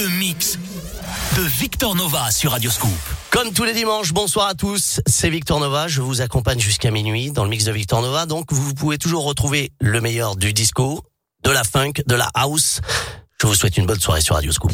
le mix de Victor Nova sur Radio Scoop. Comme tous les dimanches, bonsoir à tous, c'est Victor Nova, je vous accompagne jusqu'à minuit dans le mix de Victor Nova, donc vous pouvez toujours retrouver le meilleur du disco, de la funk, de la house. Je vous souhaite une bonne soirée sur Radio Scoop.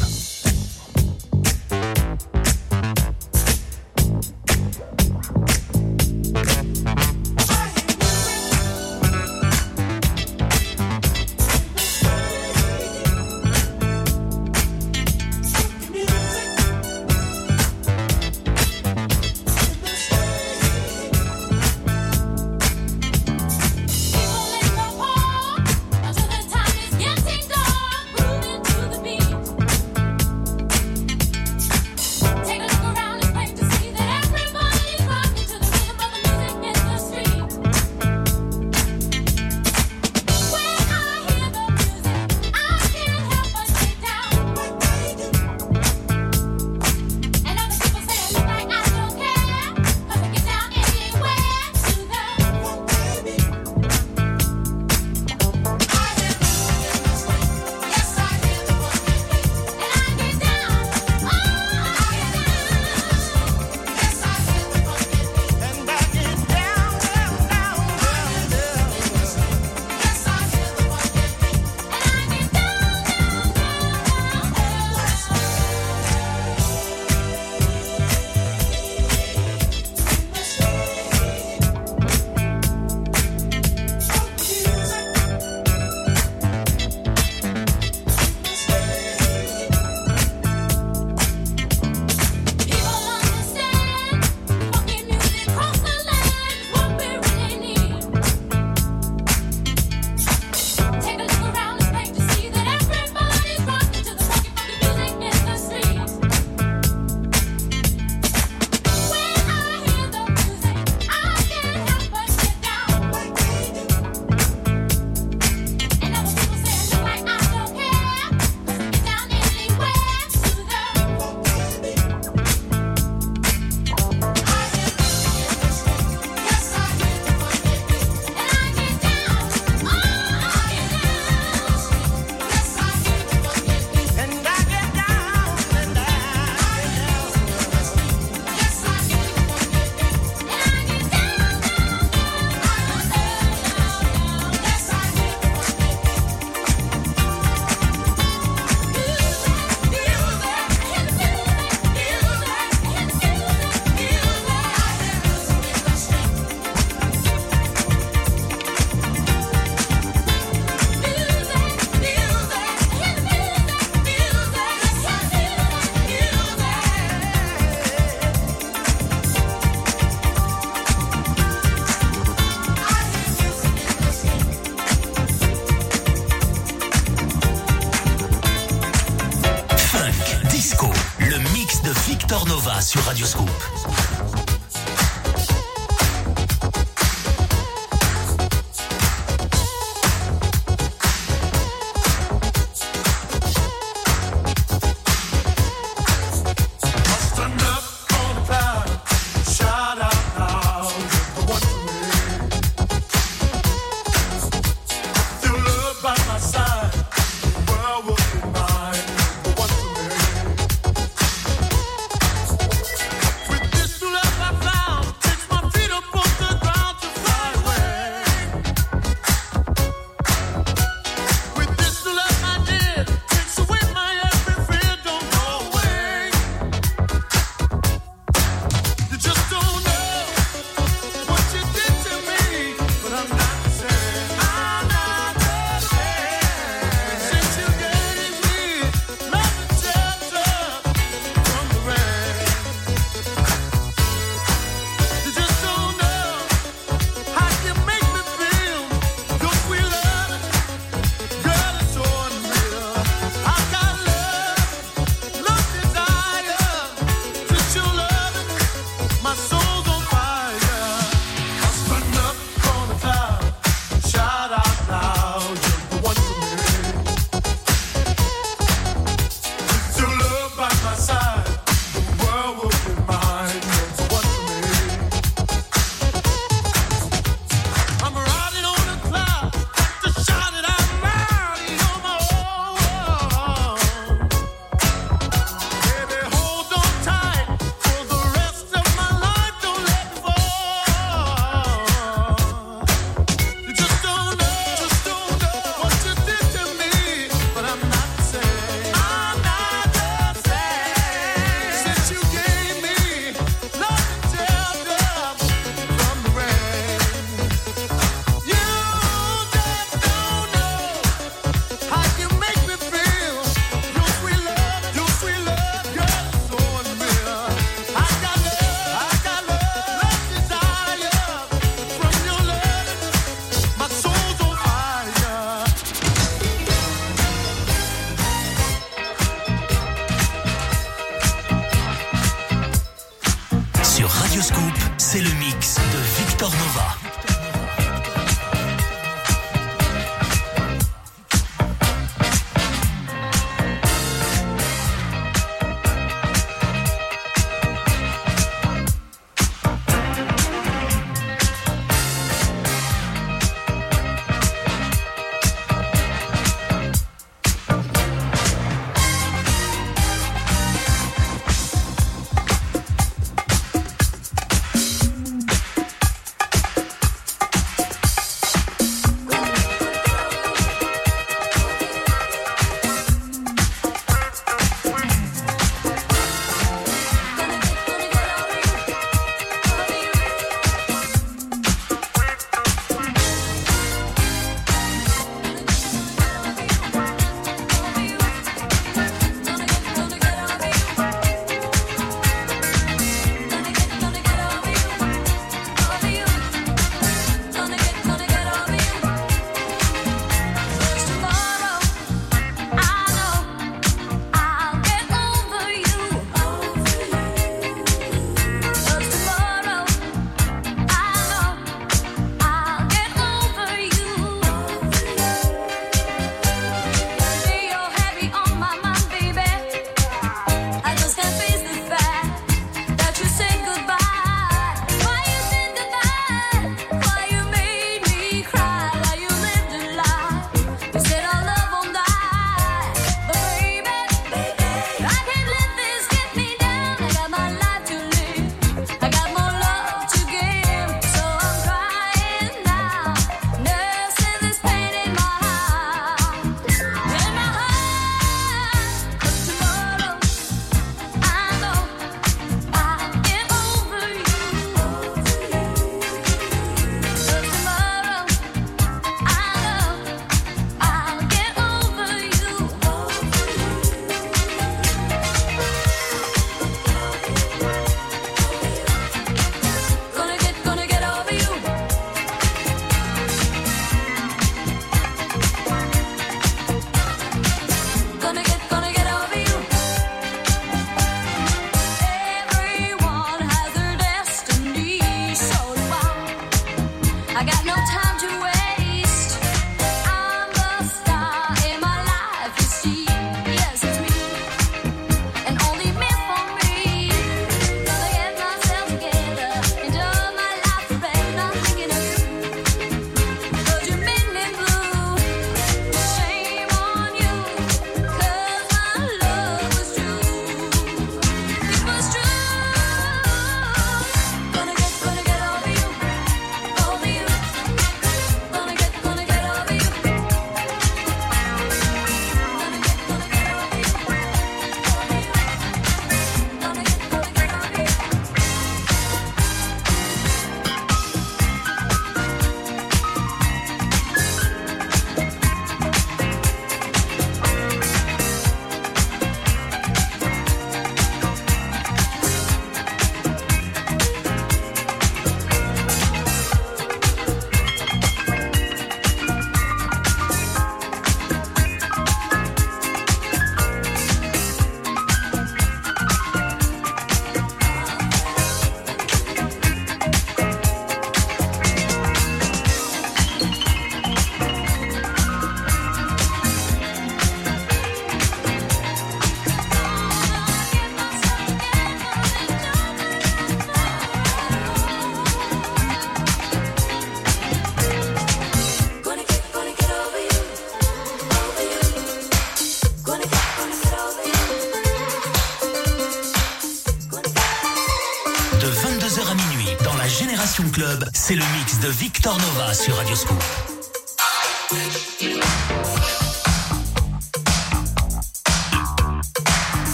Victor sur Radio Scoop.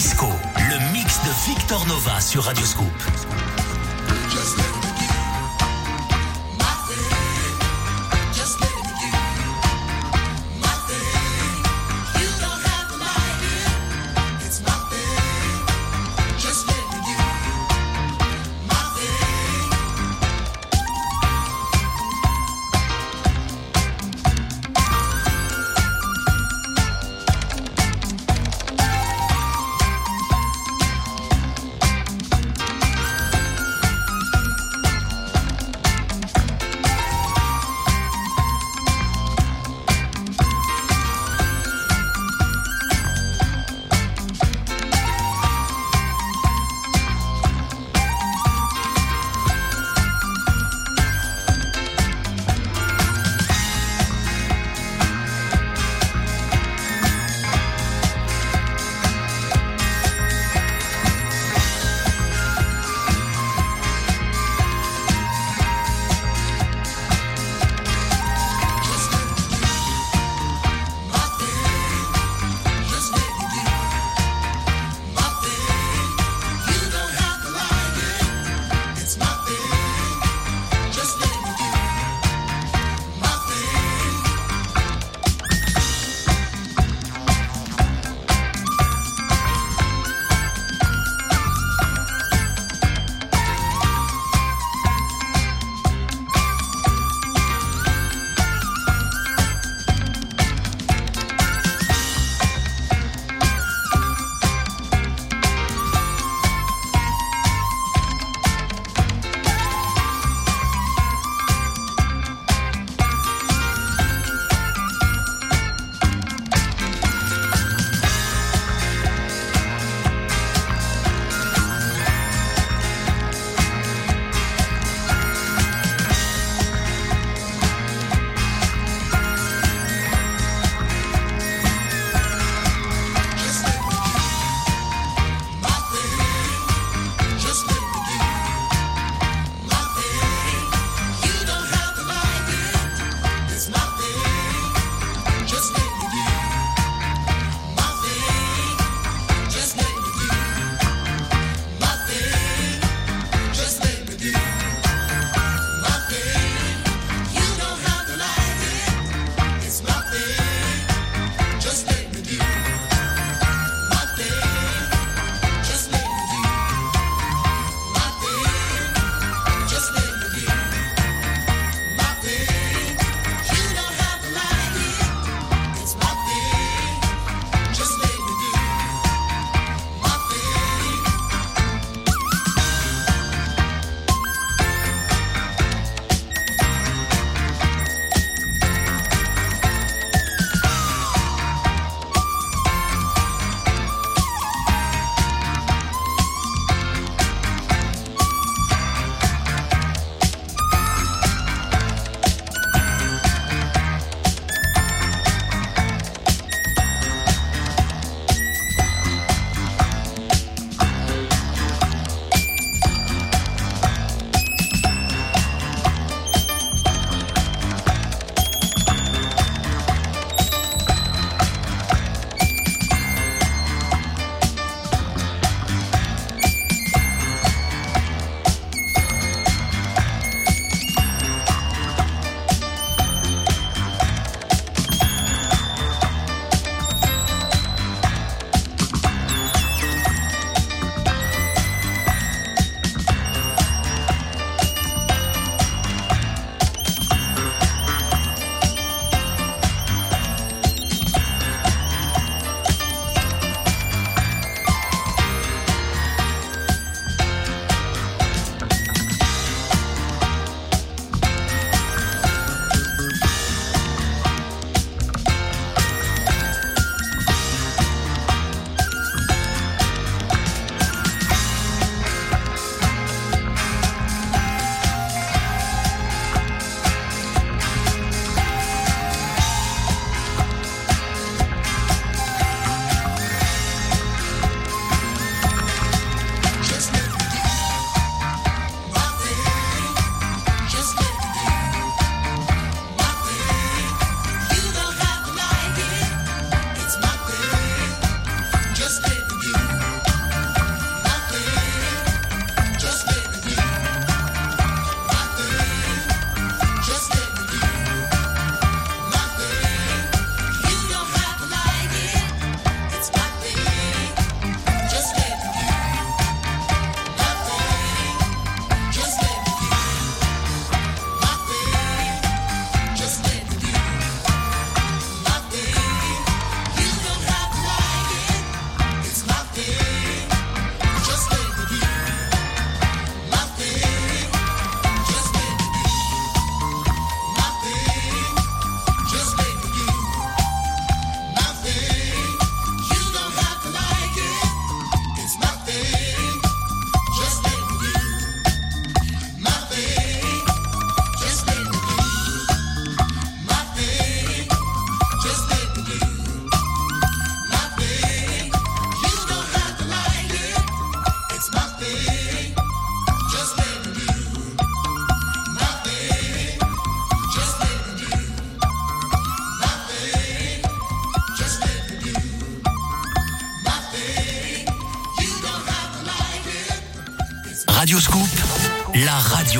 Disco, le mix de Victor Nova sur Radioscoop.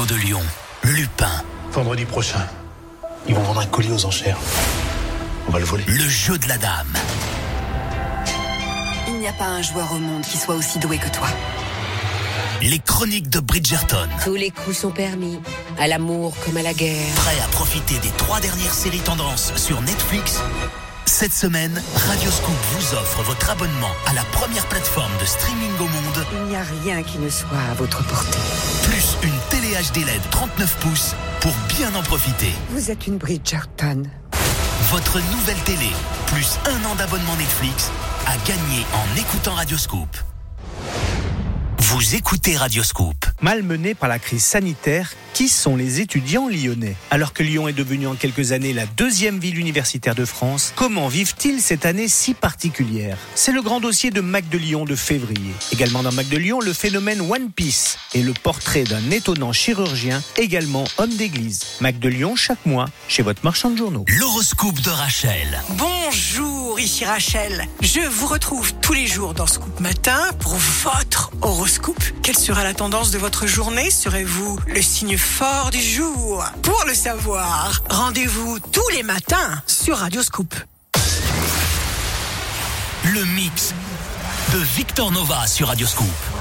De Lyon. Lupin. Vendredi prochain, ils vont vendre un colis aux enchères. On va le voler. Le jeu de la dame. Il n'y a pas un joueur au monde qui soit aussi doué que toi. Les chroniques de Bridgerton. Tous les coups sont permis, à l'amour comme à la guerre. Prêt à profiter des trois dernières séries tendances sur Netflix? Cette semaine, Radioscoop vous offre votre abonnement à la première plateforme de streaming au monde, Il n'y a rien qui ne soit à votre portée. Plus une télé HD LED 39 pouces pour bien en profiter. Vous êtes une Bridgerton. Votre nouvelle télé, plus un an d'abonnement Netflix, à gagner en écoutant Radioscoop. Vous écoutez Radioscoop. Malmenés par la crise sanitaire, qui sont les étudiants lyonnais Alors que Lyon est devenu en quelques années la deuxième ville universitaire de France, comment vivent-ils cette année si particulière C'est le grand dossier de Mac de Lyon de février. Également dans Mac de Lyon, le phénomène One Piece et le portrait d'un étonnant chirurgien, également homme d'église. Mac de Lyon chaque mois chez votre marchand de journaux. L'horoscope de Rachel. Bonjour, ici Rachel. Je vous retrouve tous les jours dans Scoop Matin pour votre horoscope. Quelle sera la tendance de votre journée Serez-vous le signe fort du jour Pour le savoir, rendez-vous tous les matins sur Radio Scoop. Le mix de Victor Nova sur Radioscoop. inch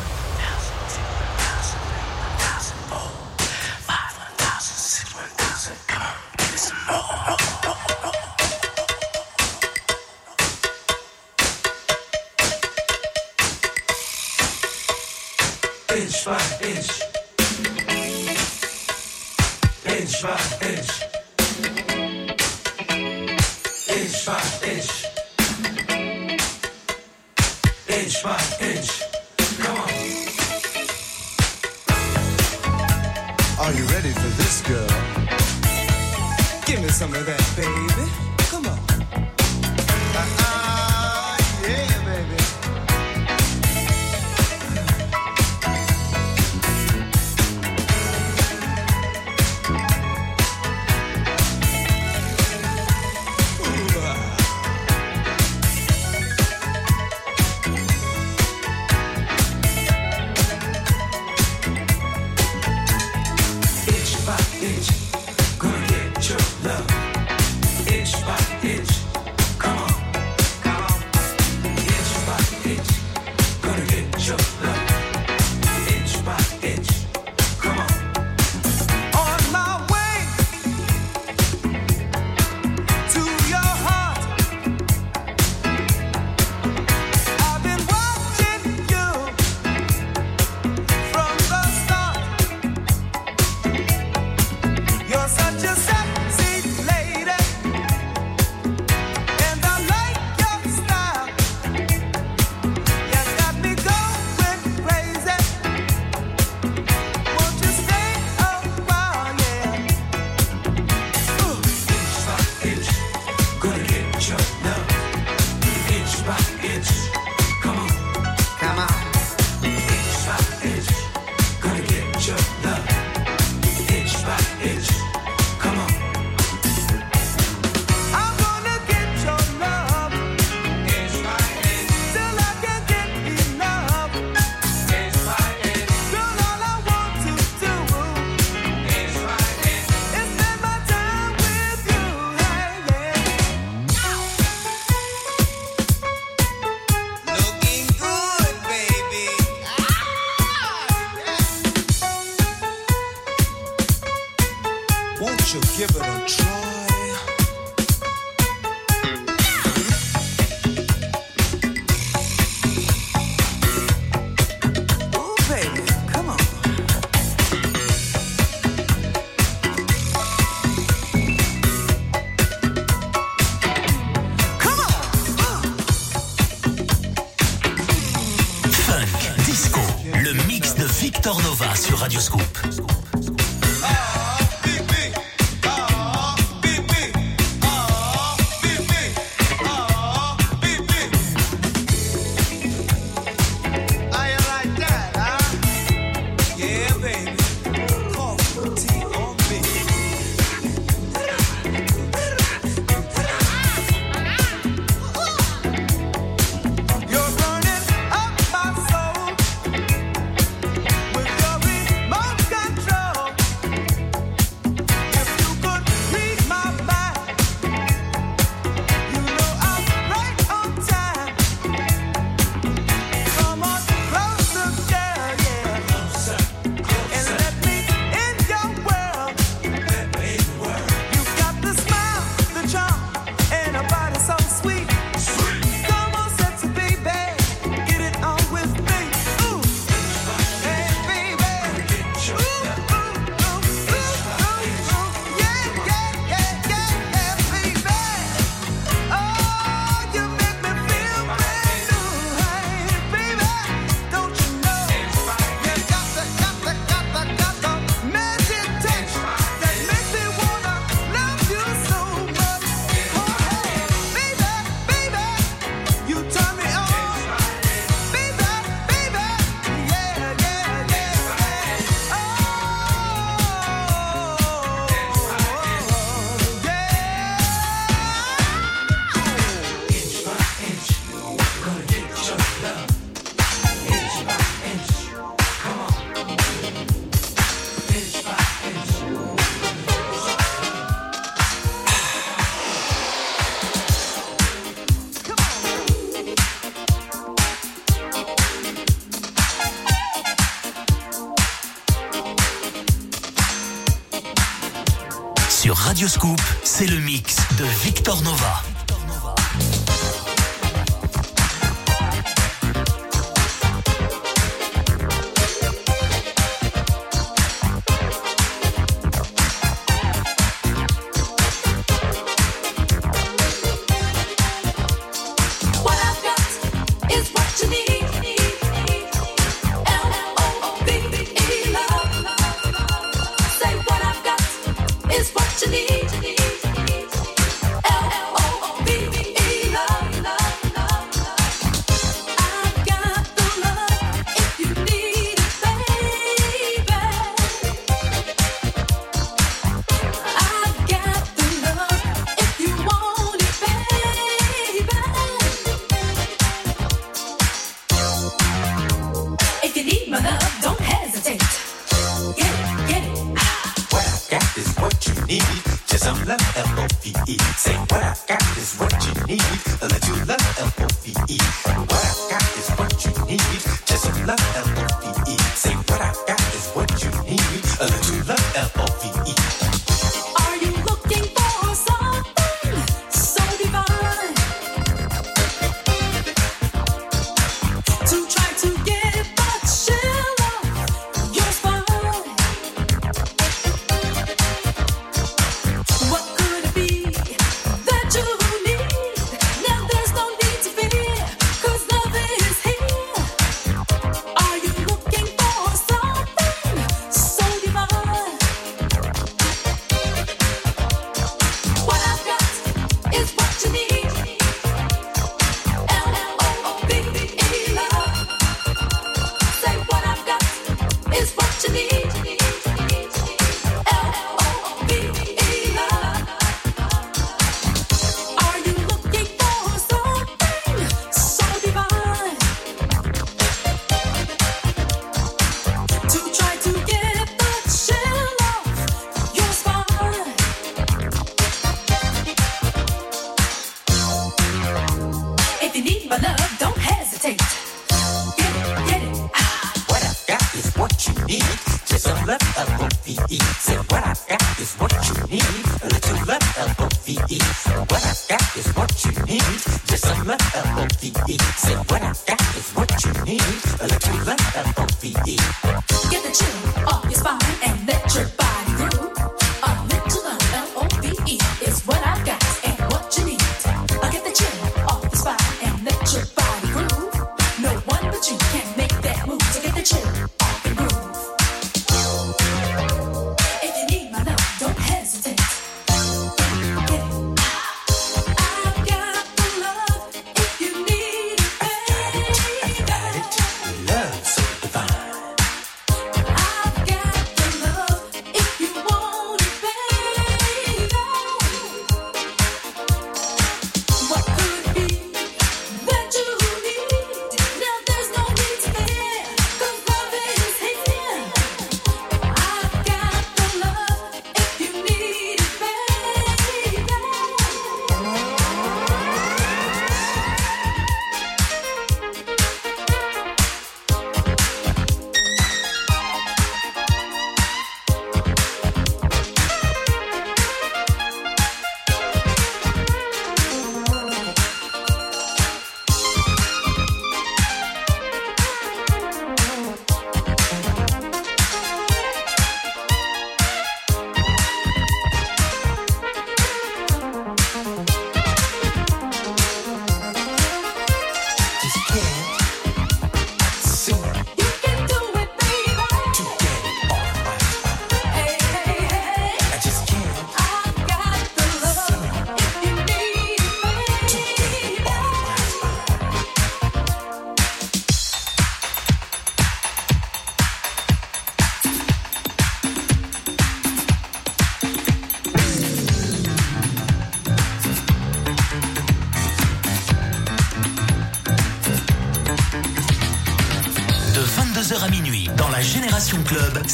Victor Nova.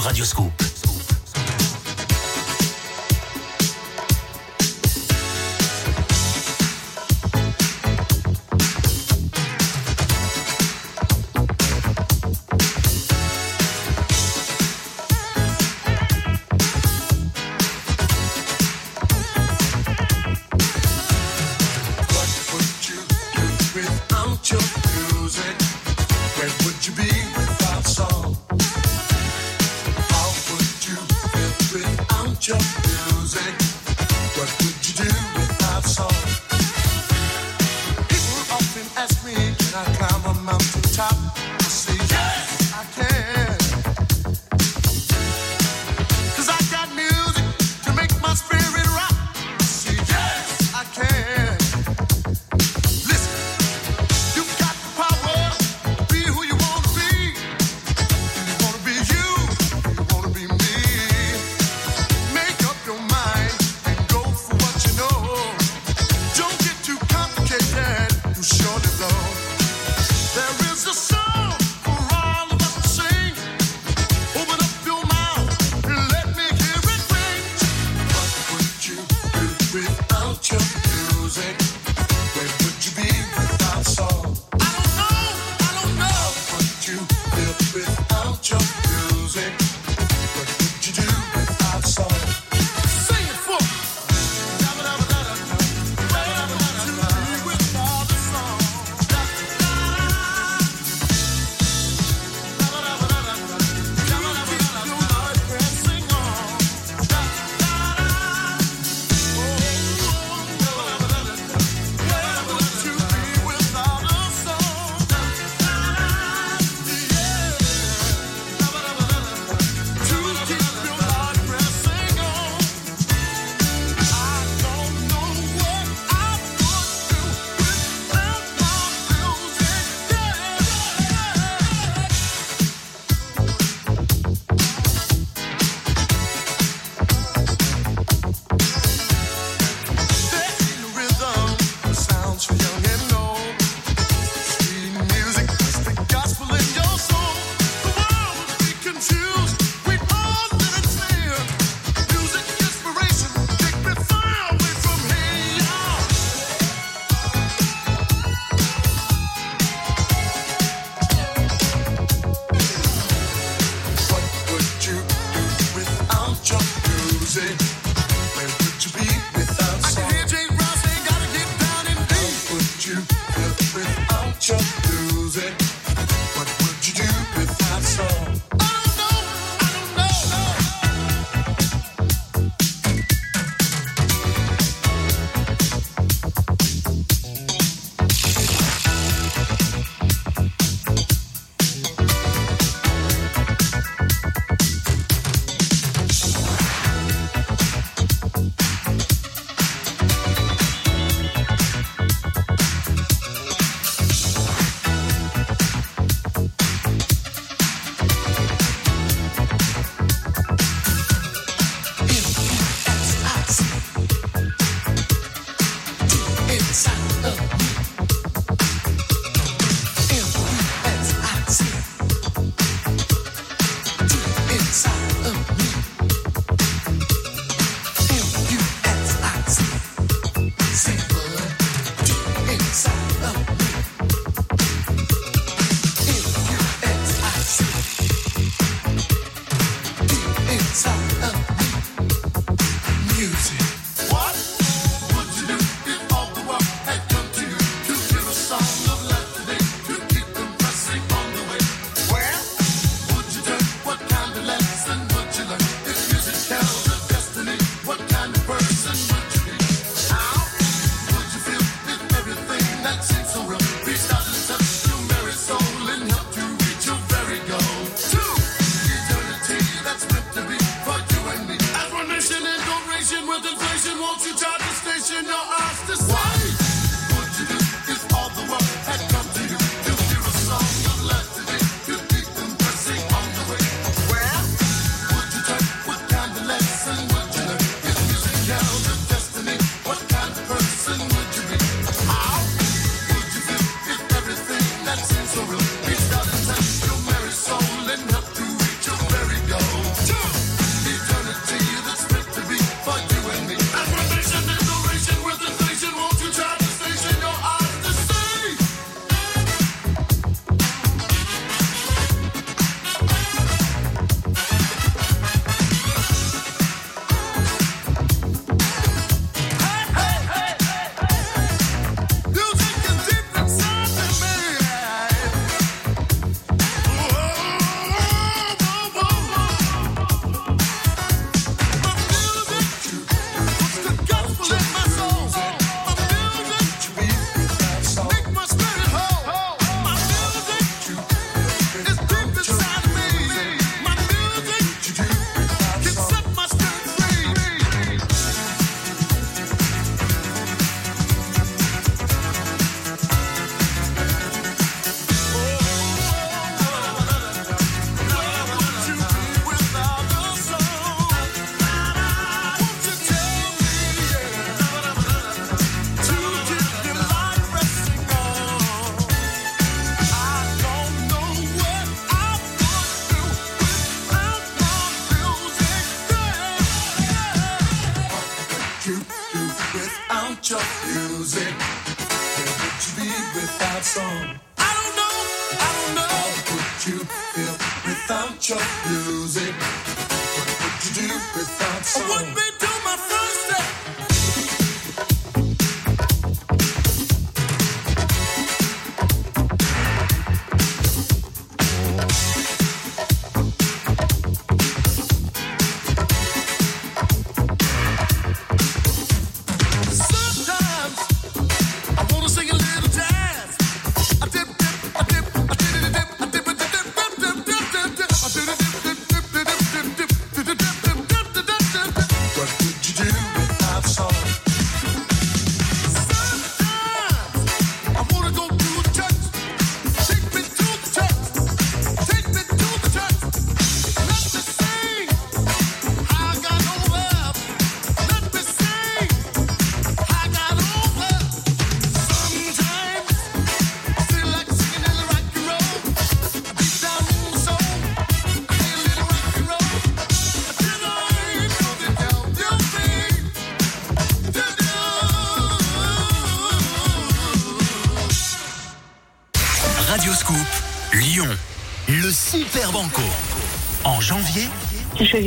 Sur Radioscoop.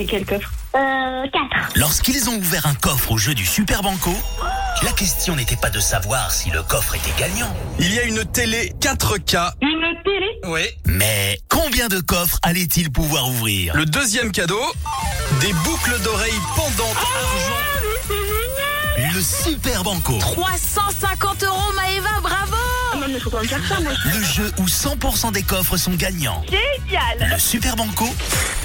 Quel coffre Euh, 4. lorsqu'ils ont ouvert un coffre au jeu du Super Banco, la question n'était pas de savoir si le coffre était gagnant, Il y a une télé 4K. Une télé Oui. mais combien de coffres allait-il pouvoir ouvrir? Le deuxième cadeau, des boucles d'oreilles pendantes argent. Le Super Banco, 350 euros, Maëva, bravo Ah non, mais faut pas me faire ça, moi. le jeu où 100% des coffres sont gagnants. Génial Le Super Banco,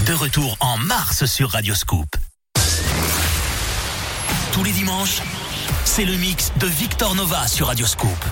de retour en mars sur Radio Scoop. Tous les dimanches, c'est le mix de Victor Nova sur Radio Scoop.